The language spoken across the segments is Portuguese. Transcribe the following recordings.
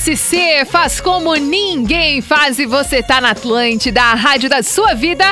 SC faz como ninguém faz e você tá na Atlântida, a rádio da sua vida,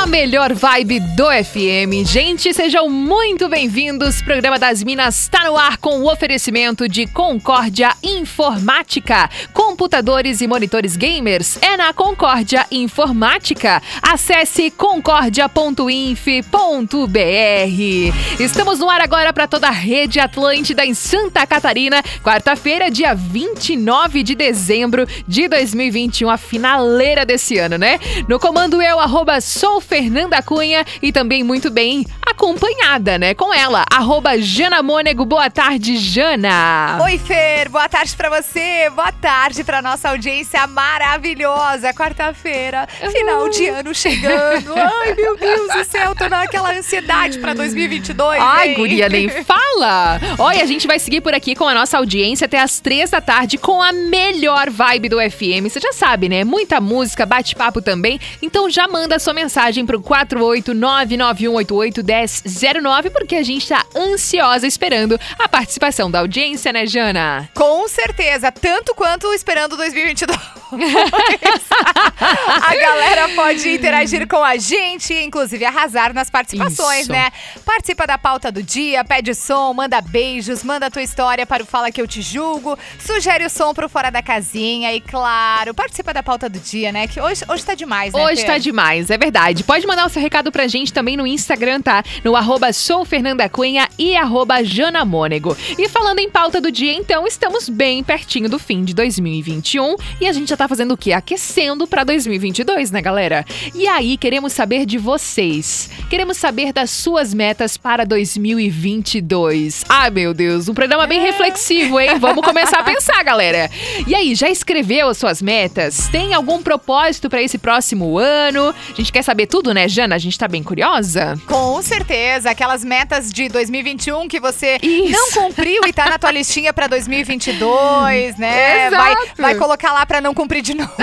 a melhor vibe do FM. Gente, sejam muito bem-vindos. Programa das Minas está no ar com o oferecimento de Concórdia Informática. Computadores e monitores gamers é na Concórdia Informática. Acesse concordia.inf.br. Estamos no ar agora para toda a rede Atlântida em Santa Catarina, quarta-feira, dia 29 9 de dezembro de 2021, a finaleira desse ano, né? No comando eu, arroba sou Fernanda Cunha e também muito bem acompanhada, né? Com ela, arroba Jana Mônego. Boa tarde, Jana. Oi, Fer. Boa tarde para você. Boa tarde para nossa audiência maravilhosa. Quarta-feira, final de ano chegando. Ai, meu Deus do céu, tô naquela ansiedade para 2022. Ai, hein? guria, nem fala. Olha, a gente vai seguir por aqui com a nossa audiência até as três da tarde com a melhor vibe do FM. Você já sabe, né? Muita música, bate-papo também. Então já manda sua mensagem pro 48991881009 porque a gente tá ansiosa esperando a participação da audiência, né, Jana? Com certeza, tanto quanto esperando 2022. a galera pode interagir com a gente, inclusive arrasar nas participações, Isso. né? Participa da pauta do dia, pede som, manda beijos, manda a tua história para o Fala Que Eu Te Julgo, sugere o som pro Fora da Casinha e, claro, participa da pauta do dia, né? Que hoje, hoje tá demais, né? Hoje tá demais, é verdade. Pode mandar o seu recado pra gente também no Instagram, tá? No arroba soufernandacunha e arroba janamônego. E falando em pauta do dia, então, estamos bem pertinho do fim de 2021 e a gente já tá fazendo o quê? Aquecendo pra 2022, né, galera? E aí, queremos saber de vocês. Queremos saber das suas metas para 2022. Ai, meu Deus, um programa bem é. reflexivo, hein? Vamos começar a pensar, galera. E aí, já escreveu as suas metas? Tem algum propósito para esse próximo ano? A gente quer saber tudo, né, Jana? A gente tá bem curiosa? Com certeza. Aquelas metas de 2021 que você Isso. não cumpriu e tá na tua listinha para 2022, né? Exato. Vai, vai colocar lá para não cumprir de novo.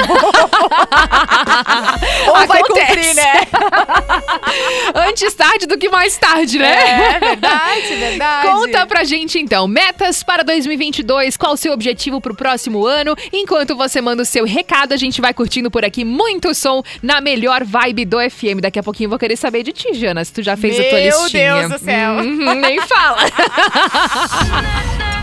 Ou Acontece. vai cumprir, né? Antes tarde do que mais tarde, né? É, verdade, verdade. Conta pra gente então, metas para 2022, qual o seu objetivo pro próximo ano. Enquanto você manda o seu recado, a gente vai curtindo por aqui muito som na melhor vibe do FM. Daqui a pouquinho eu vou querer saber de ti, Jana, se tu já fez Meu a tua listinha. Meu Deus do céu. Uhum, nem fala.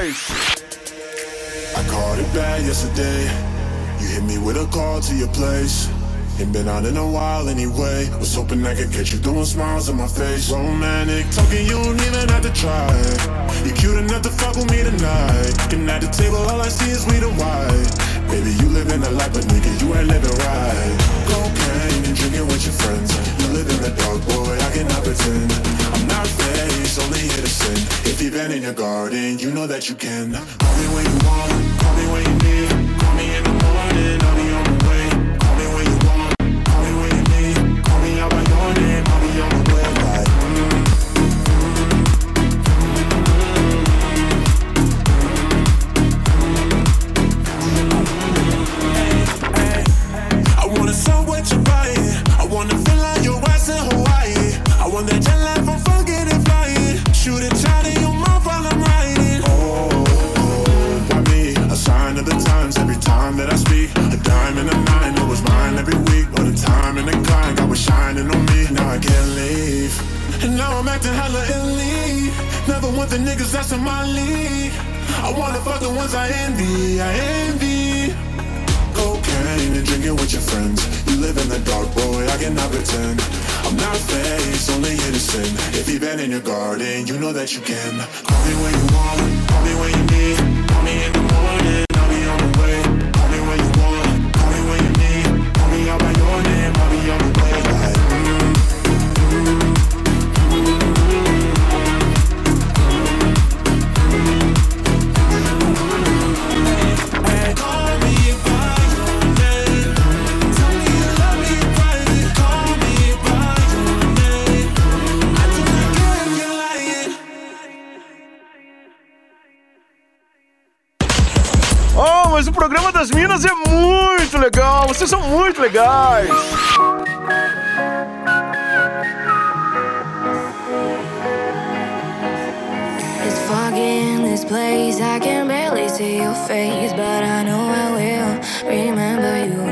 Nice. I called it bad yesterday. You hit me with a call to your place. Ain't been out in a while anyway. Was hoping I could catch you throwing smiles on my face. Romantic talking, you don't even have to try. You're cute enough to fuck with me tonight. And at the table, all I see is weed and white. Baby, you live in a life, but nigga, you ain't living right. Cocaine and drinking with your friends. You live in the dark, boy. I cannot pretend listen. If you've been in your garden, you know that you can. Call me when you want, call me when you need. Call me in the morning, I'll be on know that you can. Call me when you das Minas é muito legal. Vocês são muito legais. this place. I can barely see your face, but I know I will remember you.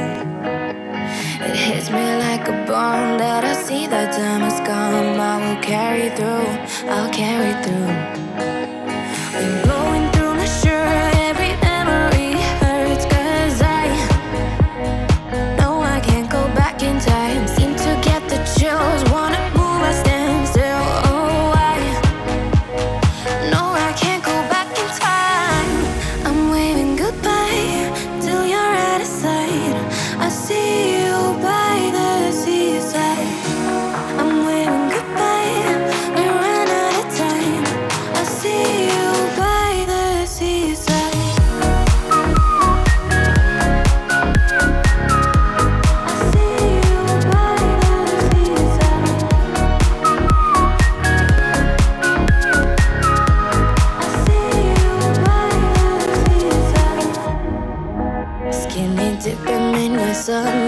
It hits me like a bomb that I see that time has come. I will carry through, I'll carry through. sun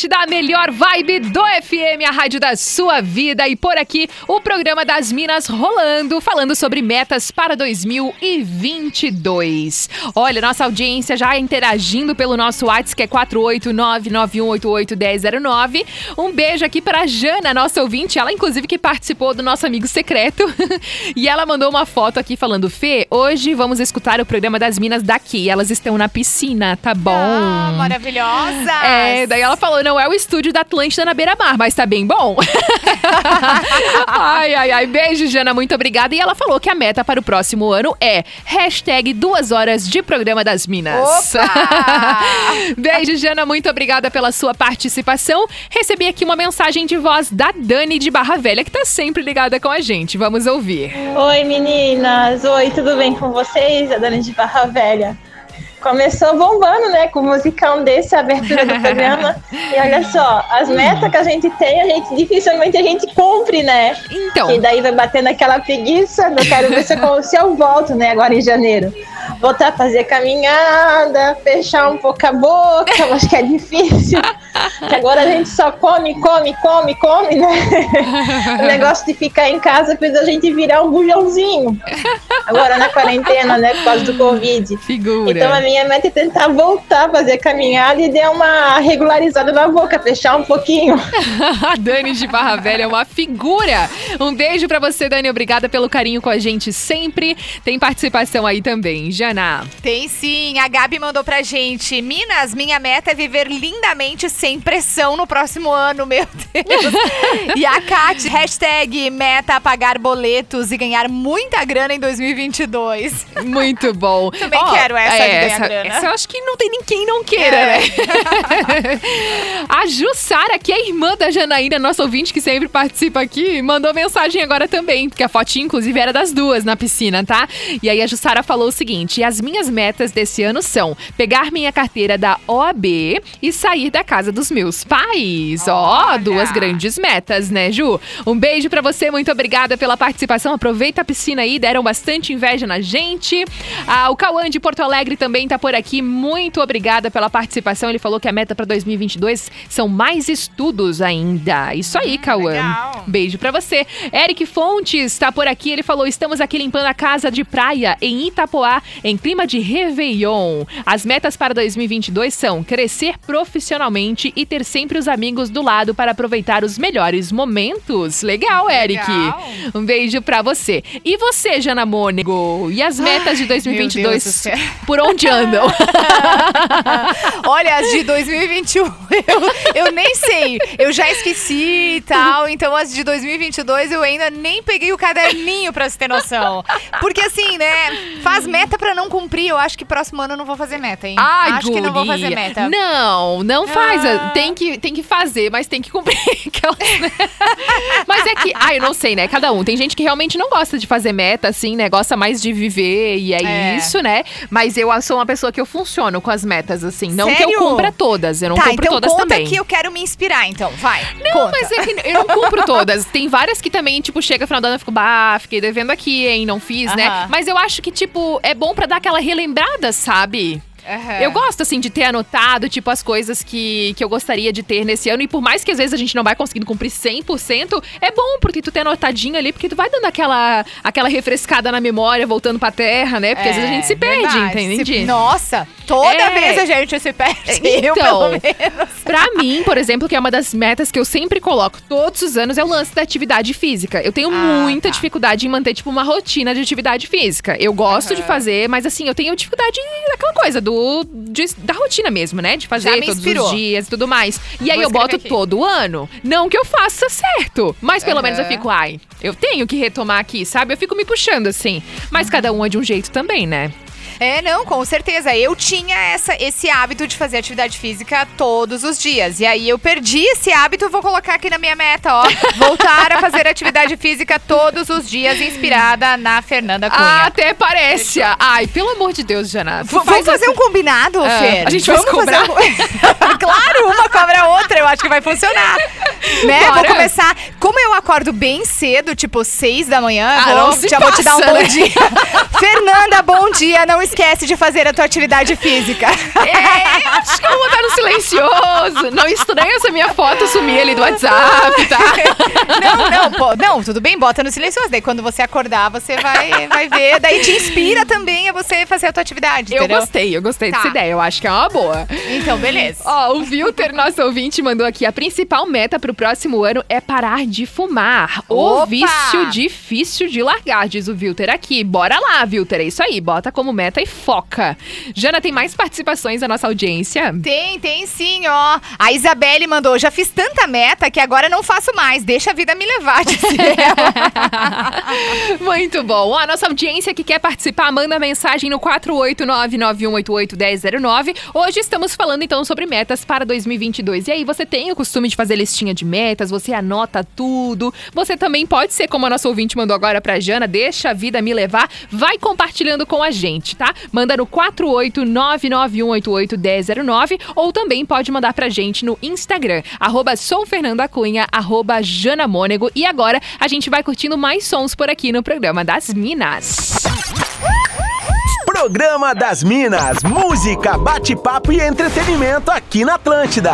Atlântida, a melhor vibe do FM, a rádio da sua vida. E por aqui, o programa das Minas rolando, falando sobre metas para 2022. Olha, nossa audiência já interagindo pelo nosso WhatsApp, que é 489-9188-1009. Um beijo aqui para Jana, nossa ouvinte. Ela, inclusive, que participou do nosso amigo secreto. e ela mandou uma foto aqui falando: Fê, hoje vamos escutar o programa das Minas daqui. Elas estão na piscina, tá bom? Ah, maravilhosa! É, daí ela falou, não é o estúdio da Atlântida na beira-mar, mas tá bem bom. ai, ai, ai. Beijo, Jana, muito obrigada. E ela falou que a meta para o próximo ano é hashtag duas horas de programa das Minas. Opa! Beijo, Jana, muito obrigada pela sua participação. Recebi aqui uma mensagem de voz da Dani de Barra Velha, que tá sempre ligada com a gente. Vamos ouvir. Oi meninas, oi, tudo bem com vocês? A Dani de Barra Velha. Começou bombando, né, com o musicão desse, a abertura do programa. E olha só, as metas que a gente tem, a gente dificilmente a gente cumpre, né? Então. E daí vai batendo aquela preguiça, eu quero ver se eu, se eu volto, né, agora em janeiro. Voltar a fazer caminhada, fechar um pouco a boca, eu acho que é difícil. Que agora a gente só come, come, come, come, né? O negócio de ficar em casa fez a gente virar um bujãozinho. Agora na quarentena, né, por causa do Covid. Figura. Então a minha meta é tentar voltar a fazer caminhada e dar uma regularizada na boca, fechar um pouquinho. a Dani de Barra Velha é uma figura. Um beijo pra você, Dani. Obrigada pelo carinho com a gente sempre. Tem participação aí também, Jana. Tem sim, a Gabi mandou pra gente. Minas, minha meta é viver lindamente sem pressão no próximo ano, meu Deus. e a Kat, hashtag meta pagar boletos e ganhar muita grana em 2022. Muito bom. Também Ó, quero essa de ganhar essa, essa eu acho que não tem ninguém não queira, É. né? a Jussara, que é irmã da Janaína, nossa ouvinte que sempre participa aqui, mandou mensagem agora também, porque a fotinha, inclusive, era das duas na piscina, tá? E aí a Jussara falou o seguinte: as minhas metas desse ano são pegar minha carteira da OAB e sair da casa dos meus pais. Ó, Olha! duas grandes metas, né, Ju? Um beijo pra você, muito obrigada pela participação. Aproveita a piscina aí, deram bastante inveja na gente. Ah, o Cauã de Porto Alegre também tá por aqui. Muito obrigada pela participação. Ele falou que a meta pra 2022 são mais estudos ainda. Isso aí, Cauã. legal. Beijo pra você. Eric Fontes tá por aqui. Ele falou: estamos aqui limpando a casa de praia em Itapoá, em clima de Réveillon. As metas para 2022 são crescer profissionalmente e ter sempre os amigos do lado para aproveitar os melhores momentos. Legal, Eric. Legal. Um beijo pra você. E você, Jana Mônego? E as metas de Deus do 2022? céu. Por onde andam? Olha, as de 2021, eu, eu nem sei. Eu já esqueci e tal. Então, as de 2022, eu ainda nem peguei o caderninho pra você ter noção. Porque, assim, né? Faz meta pra não cumprir. Eu acho que próximo ano eu não vou fazer meta, hein? Ai, acho que não vou fazer guria. meta. Não, não faz. Ah. Tem, que, tem que fazer, mas tem que cumprir. aquelas, né? mas é que, ah, eu não sei, né? Cada um. Tem gente que realmente não gosta de fazer meta, assim, né? Gosta mais de viver e é, É. isso, né? Mas eu sou uma pessoa que eu funciono com as metas, assim. Não que Sério? eu cumpra todas. Eu não tá, cumpro então todas conta também. que eu quero me inspirar, então. Vai. Não, conta. mas é que eu não cumpro todas. Tem várias que também, tipo, chega no final do ano e fico, bah, fiquei devendo aqui, hein? Não fiz, né? Aham. Mas eu acho que, tipo, é bom pra dar aquela relembrada, sabe? Aham. Eu gosto, assim, de ter anotado, tipo, as coisas que, que eu gostaria de ter nesse ano. E por mais que às vezes a gente não vai conseguindo cumprir 100%, é bom porque tu ter anotadinho ali, porque tu vai dando aquela, aquela refrescada na memória, voltando pra terra, né? Porque às vezes a gente se perde, É, verdade. entende? Se- Nossa, toda É. vez a gente se perde. eu, Então, pelo menos. Pra mim, por exemplo, que é uma das metas que eu sempre coloco todos os anos, é o lance da atividade física. Eu tenho Ah, muita tá. dificuldade em manter, tipo, uma rotina de atividade física. Eu gosto de fazer, mas assim, eu tenho dificuldade daquela coisa do, de- da rotina mesmo, né? De fazer todos inspirou. os dias e tudo mais. E aí Vou eu boto aqui. todo ano. Não que eu faça certo, mas pelo Aham. menos eu fico, ai, eu tenho que retomar aqui, sabe? Eu fico me puxando assim. Mas cada um é de um jeito também, né? É, não, com certeza. Eu tinha essa, esse hábito de fazer atividade física todos os dias. E aí eu perdi esse hábito, vou colocar aqui na minha meta, ó. Voltar a fazer atividade física todos os dias, inspirada na Fernanda Ah, Cunha. até parece. Ai, pelo amor de Deus, Jana. tu V- Vamos fazer assim- um combinado, Ah, Fer? a gente vai fazer um- claro, uma cobra a outra. Eu acho que vai funcionar. né? Bora. Vou começar. Como eu acordo bem cedo, tipo seis da manhã, Ah, vou- já vou te dar um passa, bom né? dia. Fernanda, bom dia. Não esquece de fazer a tua atividade física. É, acho que eu vou botar no silencioso. Não estranha essa minha foto sumir ali do WhatsApp, tá? Não, não, pô, não, tudo bem, bota no silencioso. Daí quando você acordar, você vai, vai ver. Daí te inspira também a você fazer a tua atividade, Eu entendeu? gostei, eu gostei Tá. dessa ideia. Eu acho que é uma boa. Então, beleza. Ó, o Wilter, nosso ouvinte, mandou aqui: a principal meta pro próximo ano é parar de fumar. O Opa! vício difícil de largar, diz o Wilter aqui. Bora lá, Wilter. É isso aí, bota como meta e foca. Jana, tem mais participações da nossa audiência? Tem, tem sim, ó. A Isabelle mandou: já fiz tanta meta que agora não faço mais. Deixa a vida me levar. Muito bom. Ó, a nossa audiência que quer participar, manda mensagem no 489-9188-1009. Hoje estamos falando então sobre metas para 2022. E aí, você tem o costume de fazer listinha de metas? Você anota tudo? Você também pode ser como a nossa ouvinte mandou agora pra Jana, deixa a vida me levar. Vai compartilhando com a gente, tá? Manda no 489-9188-1009 ou também pode mandar pra gente no Instagram, arroba sou Fernanda Cunha, arroba Jana Mônego. E agora a gente vai curtindo mais sons por aqui no programa das Minas. Programa das Minas, música, bate-papo e entretenimento aqui na Atlântida.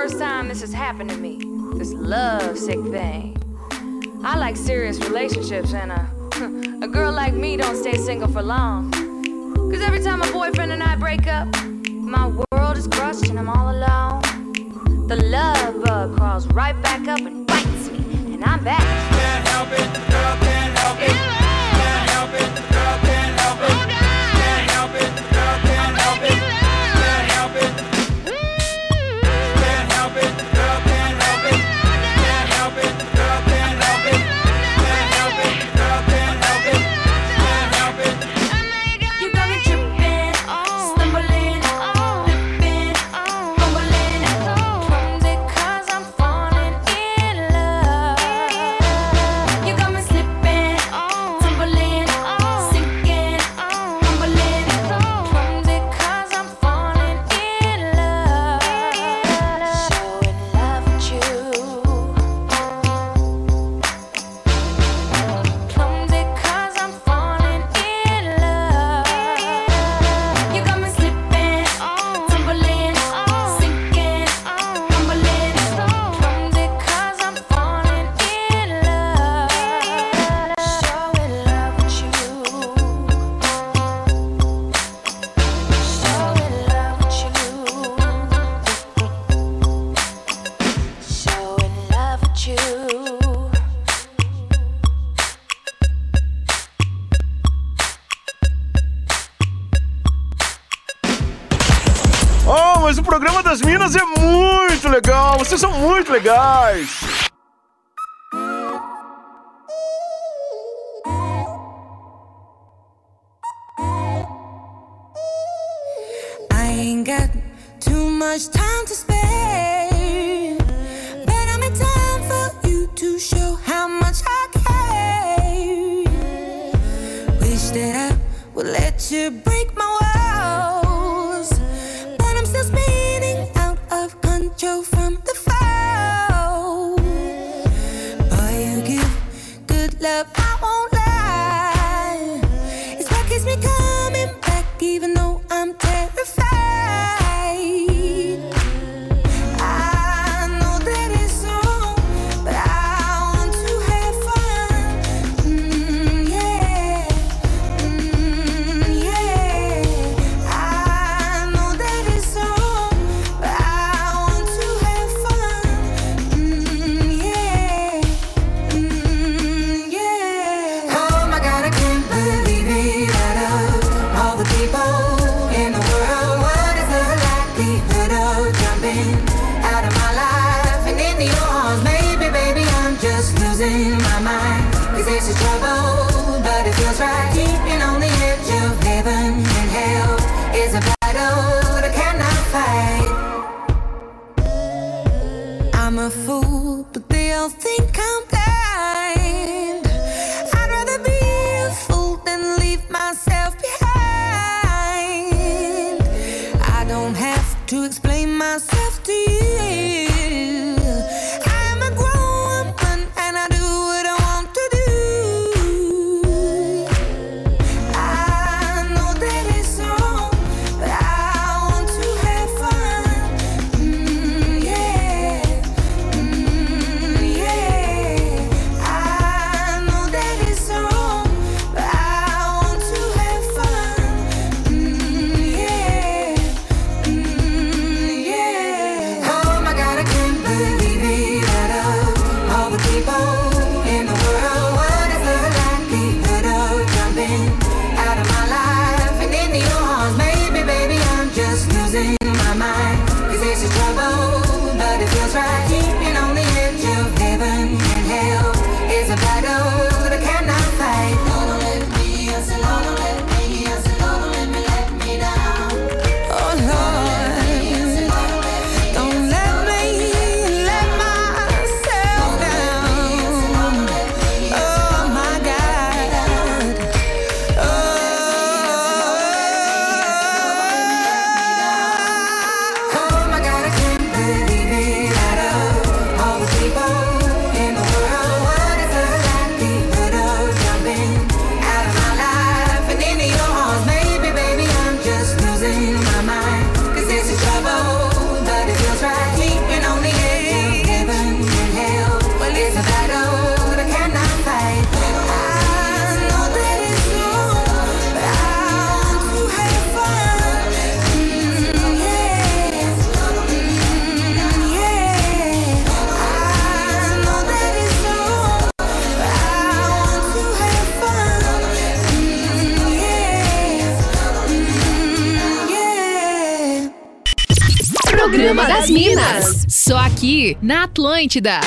First time this has happened to me. This love sick thing. I like serious relationships, and a, a girl like me don't stay single for long. Cause every time my boyfriend and I break up, my world is crushed and I'm all alone. The love bug crawls right back up and bites me, and I'm back. Can't help it, das Minas é muito legal. Vocês são muito legais. aqui na Atlântida.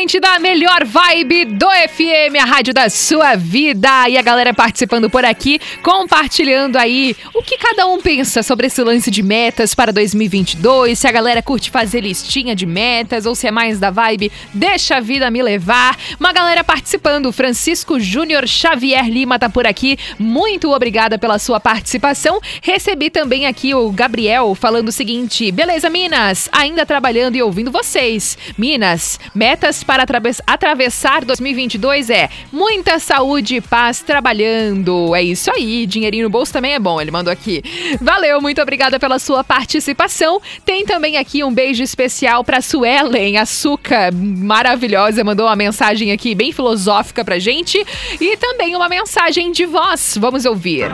Atlântida, a melhor vibe do FM, a rádio da sua vida. E a galera participando por aqui, compartilhando aí o que cada um pensa sobre esse lance de metas para 2022. Se a galera curte fazer listinha de metas ou se é mais da vibe, deixa a vida me levar. Uma galera participando, Francisco Júnior Xavier Lima tá por aqui. Muito obrigada pela sua participação. Recebi também aqui o Gabriel falando o seguinte: beleza, Minas, ainda trabalhando e ouvindo vocês. Minas, metas para atravessar 2022 é muita saúde e paz trabalhando. É isso aí, dinheirinho no bolso também é bom, ele mandou aqui. Valeu, muito obrigada pela sua participação. Tem também aqui um beijo especial para Suelen Açúcar, maravilhosa, mandou uma mensagem aqui bem filosófica pra gente e também uma mensagem de voz. Vamos ouvir.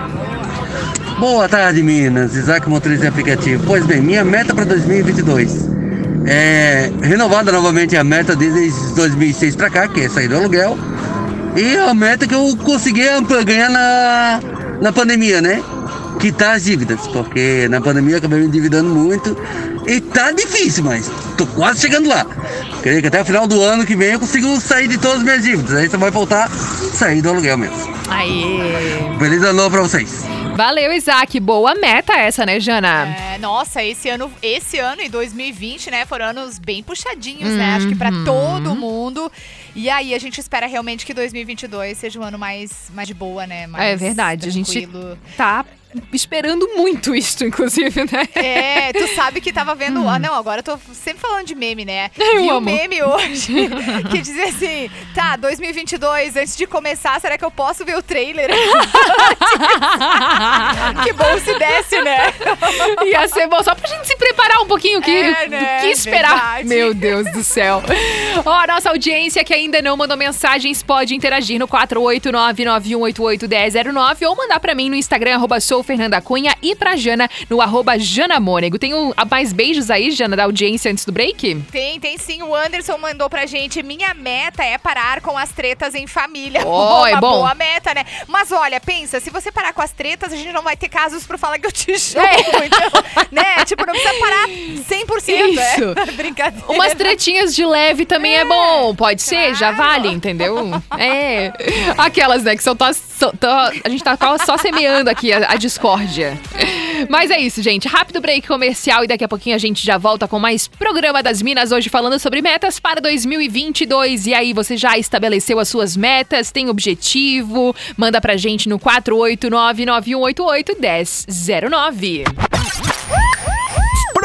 Boa tarde, Minas. Isaac Motorista de Aplicativo. Pois bem, minha meta para 2022 é, renovada novamente a meta desde 2006 para cá, que é sair do aluguel. E a meta que eu consegui é ganhar na, na pandemia, né? Quitar as dívidas, porque na pandemia eu acabei me endividando muito e tá difícil, mas tô quase chegando lá. Creio que até o final do ano que vem eu consigo sair de todas as minhas dívidas. Aí só vai faltar sair do aluguel mesmo. Aê! Feliz ano novo pra vocês. Valeu, Isaac. Boa meta essa, né, Jana? É, nossa, esse ano, esse ano e 2020, né, foram anos bem puxadinhos, né? Acho que pra Uhum. todo mundo. E aí a gente espera realmente que 2022 seja um ano mais, mais de boa, né? Mais É verdade, a gente tranquilo. tá esperando muito isso, inclusive, né? É, tu sabe que tava vendo. Ah, não, agora eu tô sempre falando de meme, né? Eu Vi um amo. meme hoje que dizia assim: tá, 2022, antes de começar, será que eu posso ver o trailer? que bom se desse, né? Ia ser bom só pra gente se preparar um pouquinho que, É, né? que esperar. Verdade. Meu Deus do céu. Ó, a nossa audiência que ainda não mandou mensagens pode interagir no 489-9188-1009 ou mandar pra mim no Instagram, arroba sou Fernanda Cunha e pra Jana no arroba Jana Mônego. Tem um- mais beijos aí, Jana, da audiência antes do break? Tem, tem sim. O Anderson mandou pra gente: minha meta é parar com as tretas em família. Oh, Uma é bom. boa meta, né? Mas olha, pensa, se você parar com as tretas, a gente não vai ter casos pro Fala que eu te jogo. É. Então, né? Tipo, não precisa parar 100%. Isso. É. Brincadeira. Umas tretinhas de leve também é, bom. Pode ser, já vale, entendeu? É. Aquelas, né, que são tó- só- tó- a gente tá só- semeando aqui a, a discórdia. Mas é isso, gente. Rápido break comercial e daqui a pouquinho a gente já volta com mais programa das Minas hoje falando sobre metas para 2022. E aí, você já estabeleceu as suas metas? Tem objetivo? Manda pra gente no 489-9188-1009.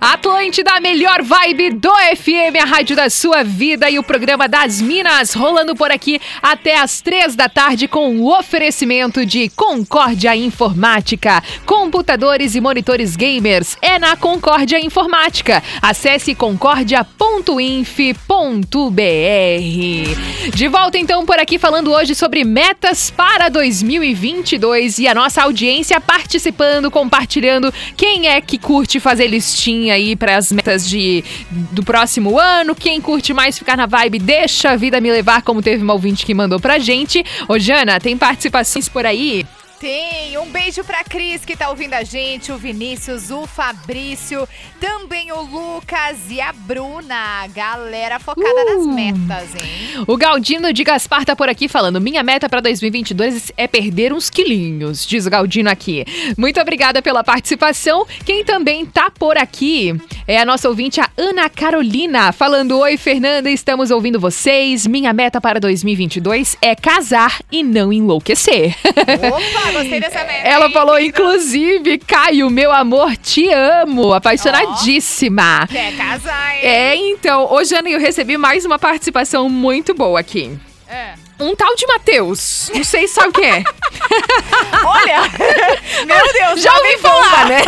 Atlântida, a melhor vibe do FM, a rádio da sua vida e o programa das Minas rolando por aqui até as três da tarde com o oferecimento de Concórdia Informática. Computadores e monitores gamers é na Concórdia Informática. Acesse concórdia.inf.br. De volta então por aqui falando hoje sobre metas para 2022 e a nossa audiência participando, compartilhando quem é que curte fazer listinha aí para as metas de do próximo ano, quem curte mais ficar na vibe, deixa a vida me levar, como teve uma ouvinte que mandou pra gente. Ô Jana, tem participações por aí? Tem. Um beijo pra Cris que tá ouvindo a gente, o Vinícius, o Fabrício, também o Lucas e a Bruna. Galera focada nas Uh. metas, hein? O Galdino de Gaspar tá por aqui falando: minha meta pra 2022 é perder uns quilinhos, diz o Galdino aqui. Muito obrigada pela participação. Quem também tá por aqui é a nossa ouvinte, a Ana Carolina, falando: Oi, Fernanda, estamos ouvindo vocês. Minha meta para 2022 é casar e não enlouquecer. Opa, gostei dessa meta. Ela hein, falou, querida? inclusive, Caio, meu amor, te amo. Apaixonadíssima. Quer casar, hein? É, então, ô Jana, eu recebi mais uma participação muito boa aqui. É. Um tal de Matheus. Não sei se sabe quem é. Olha, meu Deus, Já ouvi falar, né?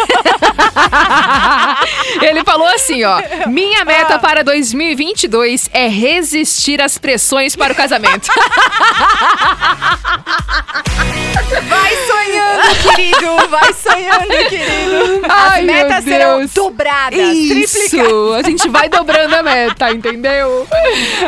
Ele falou assim, ó. Minha meta Ah. para 2022 é resistir às pressões para o casamento. Vai sonhando, querido. Vai sonhando, querido. As Ai, meu metas serão dobradas, triplicadas. Isso, a gente vai dobrando a meta, entendeu?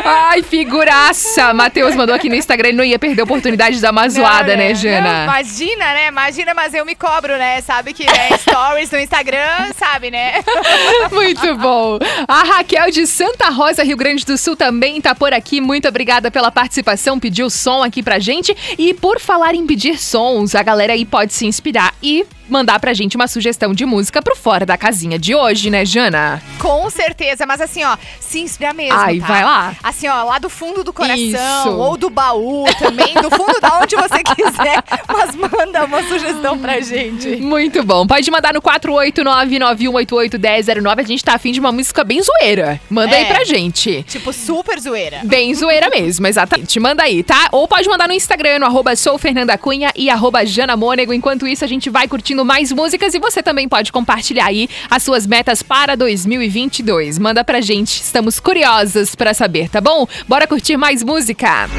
Ai, figuraça. Matheus mandou aqui no Instagram, ele não ia perder a oportunidade de dar uma zoada, né, Não, Jana? imagina, né? Imagina, mas eu me cobro, né? Sabe que né, stories no Instagram, sabe, né? Muito bom. A Raquel de Santa Rosa, Rio Grande do Sul, também tá por aqui. Muito obrigada pela participação. Pediu som aqui pra gente. E por falar em pedir sons, a galera aí pode se inspirar e mandar pra gente uma sugestão de música pro Fora da Casinha de hoje, né, Jana? Com certeza, mas assim, ó, se inspira mesmo, Ai, tá? vai lá. Assim, ó, lá do fundo do coração, Isso. ou do baú também, do fundo da onde você quiser, mas manda uma sugestão pra gente. Muito bom. Pode mandar no 489-9188-1009. A gente tá afim de uma música bem zoeira. Manda aí É. pra gente. Tipo, super zoeira. Bem zoeira mesmo, exatamente. Manda aí, tá? Ou pode mandar no Instagram, no arroba sou Fernanda Cunha e arroba Jana Mônego. Enquanto isso, a gente vai curtindo mais músicas e você também pode compartilhar aí as suas metas para 2022. Manda pra gente, estamos curiosas pra saber, tá bom? Bora curtir mais música.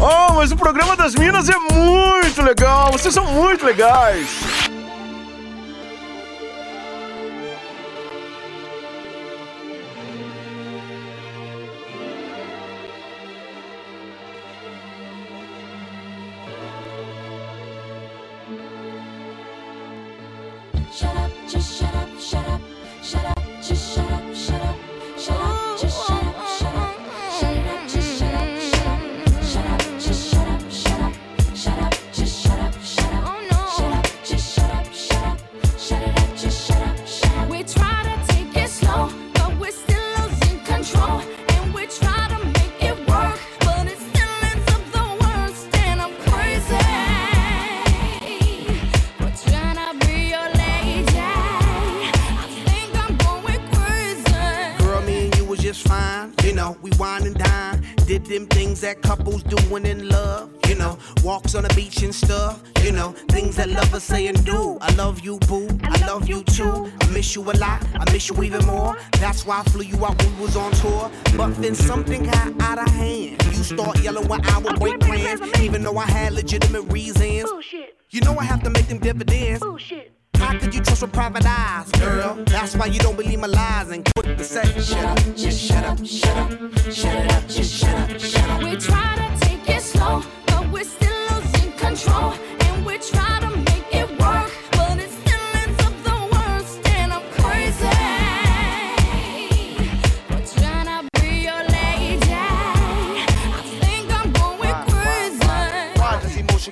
Oh, mas o programa das Minas é muito legal. Vocês são muito legais. Just shut up, shut up, shut up, miss you a lot. I miss you even more. That's why I flew you out when we was on tour. But then something got out of hand. You start yelling when I would break plans, even though I had legitimate reasons. You know I have to make them dividends. How could you trust with private eyes, girl? That's why you don't believe my lies and quit the say. Shut up, just shut up, shut up, shut it up, just shut up, shut up. We try to take it slow, but we're still losing control.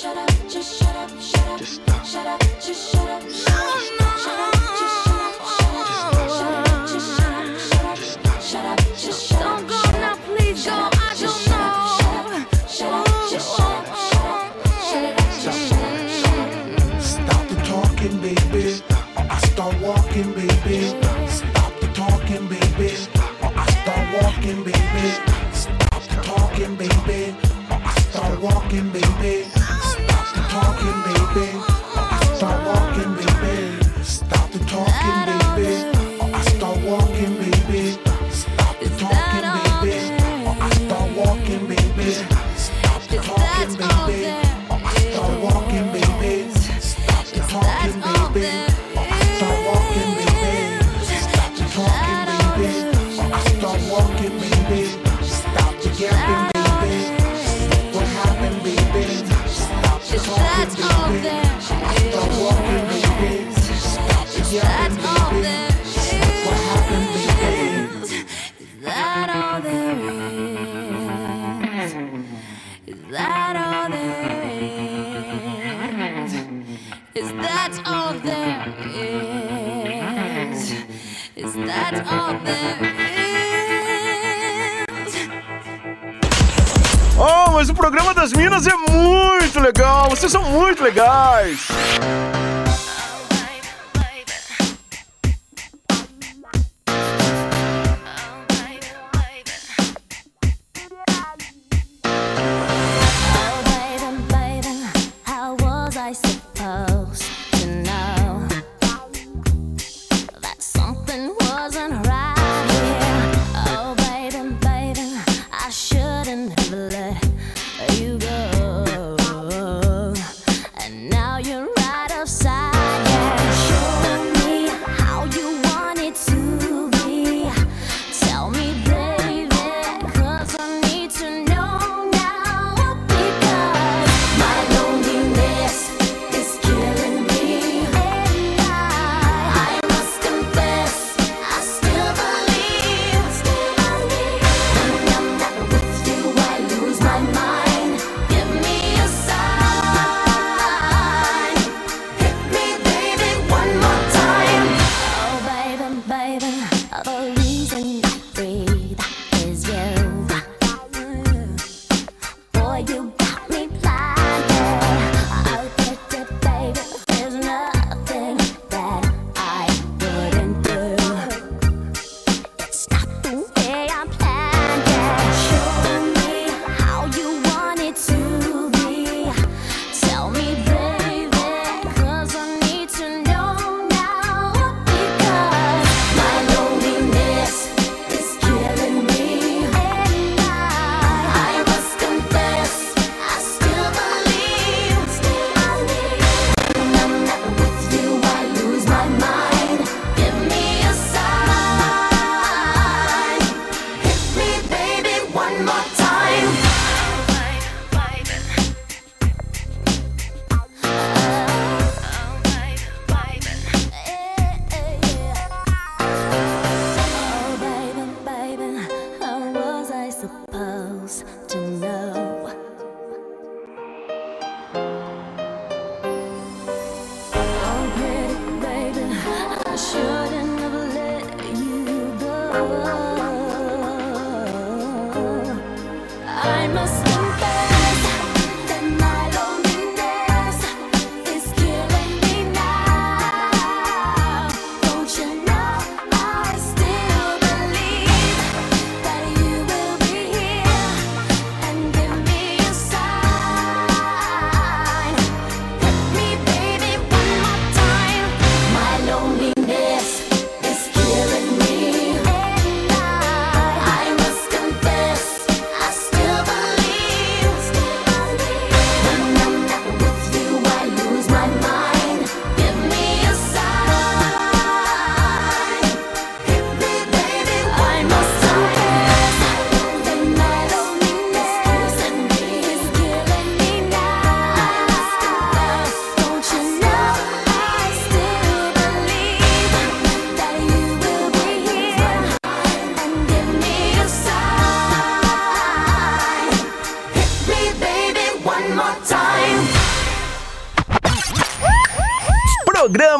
Shut up, just shut up, shut up. Just stop. Shut up, just shut up. Programa das Minas é muito legal. Vocês são muito legais.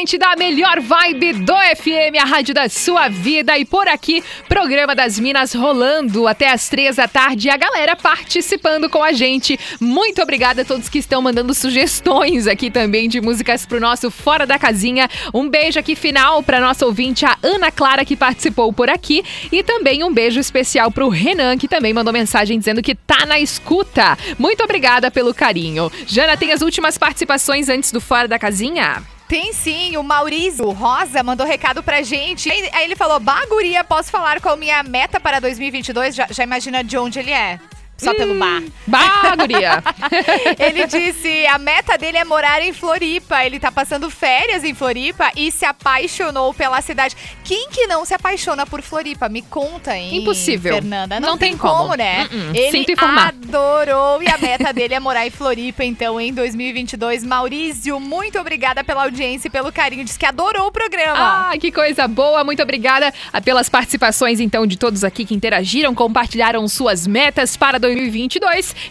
Atlântida, a melhor vibe do FM, a rádio da sua vida. E por aqui, programa das Minas rolando até as três da tarde. E a galera participando com a gente. Muito obrigada a todos que estão mandando sugestões aqui também de músicas pro nosso Fora da Casinha. Um beijo aqui final pra nossa ouvinte, a Ana Clara, que participou por aqui. E também um beijo especial pro Renan, que também mandou mensagem dizendo que tá na escuta. Muito obrigada pelo carinho. Jana, tem as últimas participações antes do Fora da Casinha? Tem sim, o Maurício Rosa mandou recado pra gente. Aí ele falou: Baguria, posso falar qual minha meta para 2022? Já, já imagina de onde ele é? Só pelo bar. Bah, guria. Ele disse: a meta dele é morar em Floripa. Ele tá passando férias em Floripa e se apaixonou pela cidade. Quem que não se apaixona por Floripa? Me conta, hein? Impossível. Fernanda. Não, Não tem, tem como, como. né? Uh-uh. Ele Sinto informar. adorou e a meta dele é morar em Floripa, então, em 2022. Maurício, muito obrigada pela audiência e pelo carinho. Diz que adorou o programa. Ah, que coisa boa! Muito obrigada ah, pelas participações, então, de todos aqui que interagiram, compartilharam suas metas para 2022.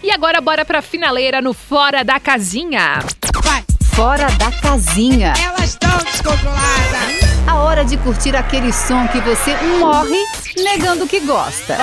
E agora, bora pra finaleira no Fora da Casinha. Fora da casinha. Elas estão descontroladas. A hora de curtir aquele som que você morre negando que gosta.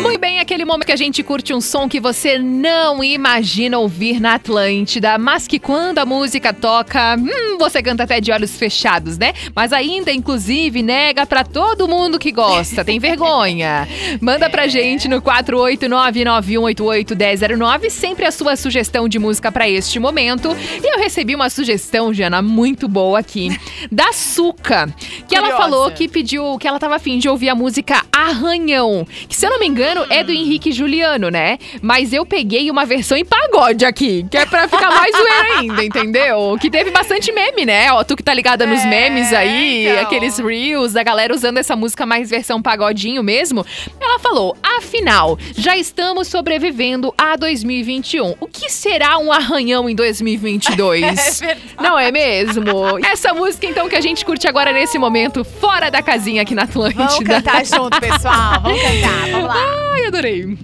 Muito bem, aquele momento que a gente curte um som que você não imagina ouvir na Atlântida, mas que quando a música toca, hum, você canta até de olhos fechados, né? Mas ainda, inclusive, nega pra todo mundo que gosta. Tem vergonha. Manda pra gente no 48991881009 sempre a sua sugestão de música pra este momento. E eu recebi uma sugestão, Jana, muito boa aqui, da Suca, que ela Curiosa. falou que pediu, que ela tava afim de ouvir a música Arranhão, que se eu não me engano é do Henrique Juliano, né? Mas eu peguei uma versão em pagode aqui, que é pra ficar mais zoeira ainda, entendeu? Que teve bastante meme, né? Ó, tu que tá ligada nos É, memes aí, então. aqueles reels da galera usando essa música mais versão pagodinho mesmo. Ela falou: afinal, já estamos sobrevivendo a 2021. O que será um arranhão em 2022? É. Não é mesmo? Essa música, então, que a gente curte agora nesse momento, fora da casinha aqui na Atlântida. Vamos cantar junto, pessoal. Vamos cantar. Vamos lá. Ai, adorei.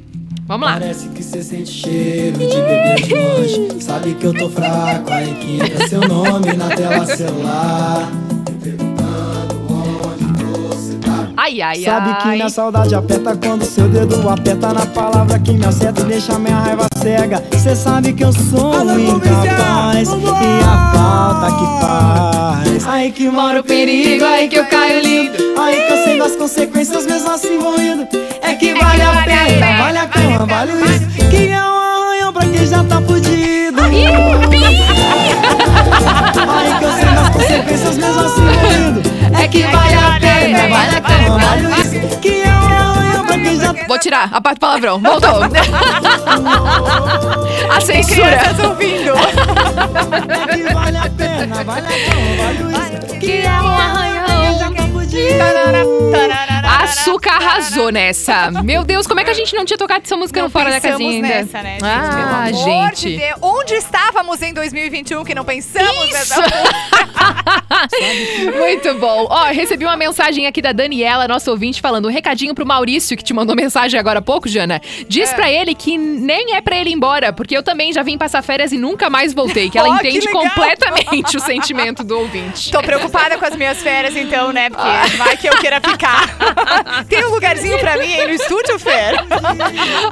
Vamos lá. Parece que cê sente cheiro de bebê de longe. Sabe que eu tô fraco, aí que entra seu nome na tela celular. Ai, ai, Sabe ai. que minha saudade aperta quando seu dedo aperta na palavra que me acerta e deixa minha raiva cega. Cê sabe que eu sou incapaz e a falta que faz. Aí que mora o perigo, aí que eu caio lindo. Aí que eu sei das consequências, mesmo assim vou indo. É que vale a pena, vale a cama, vale o risco. Que é um arranhão pra quem já tá fudido. Aí que eu sei das consequências, mesmo assim vou indo. É que vale a pena, vale a cama, vale o risco. Que é um arranhão pra quem já tá Vou tirar a parte do palavrão. Voltou. a censura. Crianças ouvindo. É que vale a pena, vale a cama, vale o risco. Que é um arranhão. Já tá fudido. A Açúcar arrasou nessa. Meu Deus, como é que a gente não tinha tocado essa música Não no Fora da Casinha ainda? nessa, né, gente? Ah, Pelo amor gente. de Deus. Onde estávamos em 2021 que não pensamos nessa Muito bom. Ó, recebi uma mensagem aqui da Daniela, nossa ouvinte, falando um recadinho pro Maurício, que te mandou mensagem agora há pouco, Jana. Diz É. pra ele que nem é pra ele ir embora, porque eu também já vim passar férias e nunca mais voltei. Que ela que entende legal. completamente o sentimento do ouvinte. Tô preocupada com as minhas férias, então, né? Porque vai que eu queira ficar. Tem um lugarzinho pra mim aí no estúdio, Fer?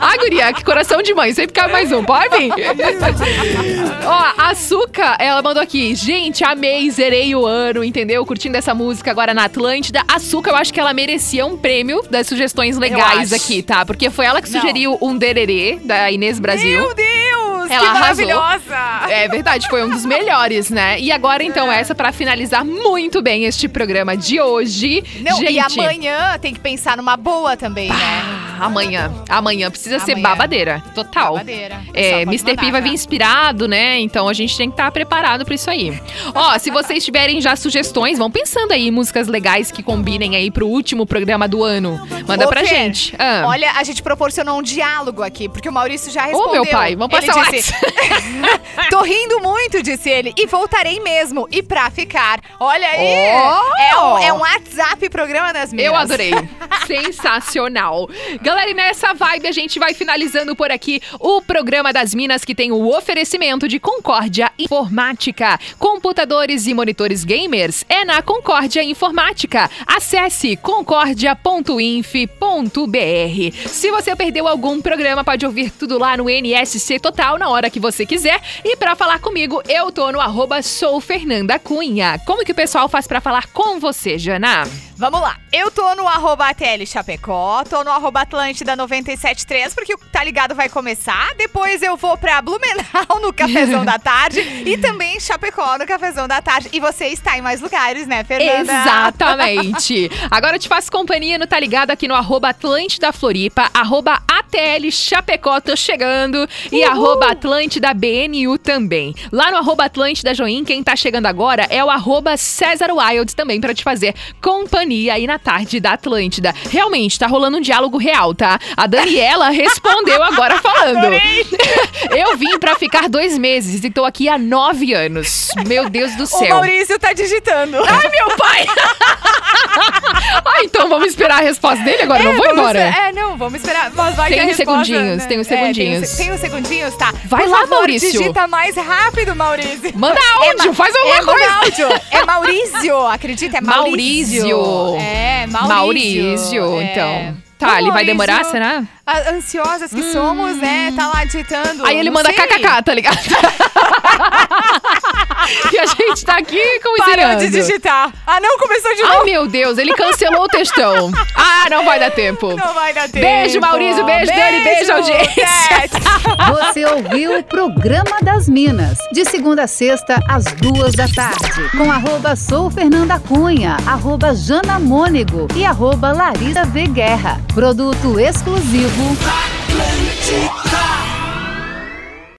Ah, guria, que coração de mãe. Sempre cabe mais um, pode vir? Ó, a Açúcar, ela mandou aqui. Gente, amei, zerei o ano, entendeu? Curtindo essa música agora na Atlântida. Açúcar, eu acho que ela merecia um prêmio das sugestões legais aqui, tá? Porque foi ela que Não. sugeriu um dererê da Inês Brasil. Meu Deus! Ela que arrasou. maravilhosa! É verdade, foi um dos melhores, né? E agora, então, essa pra finalizar muito bem este programa de hoje. Não, Gente, e amanhã tem que pensar numa boa também, né? Amanhã. Amanhã precisa ser Amanhã. babadeira. Total. Babadeira. É, Mr. P vai tá? vir inspirado, né? Então a gente tem que estar preparado pra isso aí. Ó, se vocês tiverem já sugestões, vão pensando aí em músicas legais que combinem aí pro último programa do ano. Manda Ô, pra Fer, gente. Ah. Olha, a gente proporcionou um diálogo aqui, porque o Maurício já respondeu. Ô, meu pai, vamos Ele passar o disse, Tô rindo muito, disse ele, e voltarei mesmo, e pra ficar. Olha aí! Oh! É, um, é um WhatsApp programa das minhas. Eu adorei. Sensacional. Galera, e nessa vibe a gente vai finalizando por aqui o programa das Minas que tem o oferecimento de Concórdia Informática. Computadores e monitores gamers é na Concórdia Informática. Acesse concordia.inf.br. Se você perdeu algum programa, pode ouvir tudo lá no NSC Total na hora que você quiser. E pra falar comigo, eu tô no arroba sou Fernanda Cunha. Como que o pessoal faz pra falar com você, Jana? Vamos lá. Eu tô no arroba ATL Chapecó, tô no arroba Atlântida 973, porque o Tá Ligado vai começar. Depois eu vou pra Blumenau no Cafezão da Tarde e também Chapecó no Cafezão da Tarde. E você está em mais lugares, né, Fernanda? Exatamente. Agora eu te faço companhia no Tá Ligado aqui no arroba Atlântida Floripa, arroba ATL Chapecó, tô chegando, e arroba Atlântida BNU também. Lá no arroba Atlântida Join, quem tá chegando agora é o arroba César Wild também pra te fazer companhia aí na tarde da Atlântida. Realmente, tá rolando um diálogo real, tá? A Daniela respondeu agora falando. Eu vim pra ficar dois meses e tô aqui há nove anos. Meu Deus do O céu. Maurício tá digitando. Ai, meu pai! ah, então vamos esperar a resposta dele agora, não vou embora. É, não, vamos esperar. Mas vai Tem uns resposta, segundinhos, né? tem uns É, tem segundinhos. uns- tem uns segundinhos, tá? Vai Por lá, favor, Maurício. digita mais rápido, Maurício. Manda áudio, Ma- faz alguma é, manda coisa. áudio. É Maurício, acredita? É Maurício. Maurício. É, Maurício. Maurício, É. então. Tá, ele vai demorar, será? Ansiosas que somos, né? Tá lá digitando. Aí ele manda sei. kkk, tá ligado? e a gente tá aqui como Parou de digitar. Ah, não, começou de Ai, novo. meu Deus, ele cancelou o textão. Ah, não vai dar tempo. Não vai dar tempo. Beijo, Maurício, beijo, Dani, beijo, audiência. Você ouviu o Programa das Minas, de segunda a sexta, às duas da tarde, com arroba sou Fernanda Cunha, arroba Jana Mônego e arroba Larissa V. Guerra. Produto exclusivo. 不怕冷寂。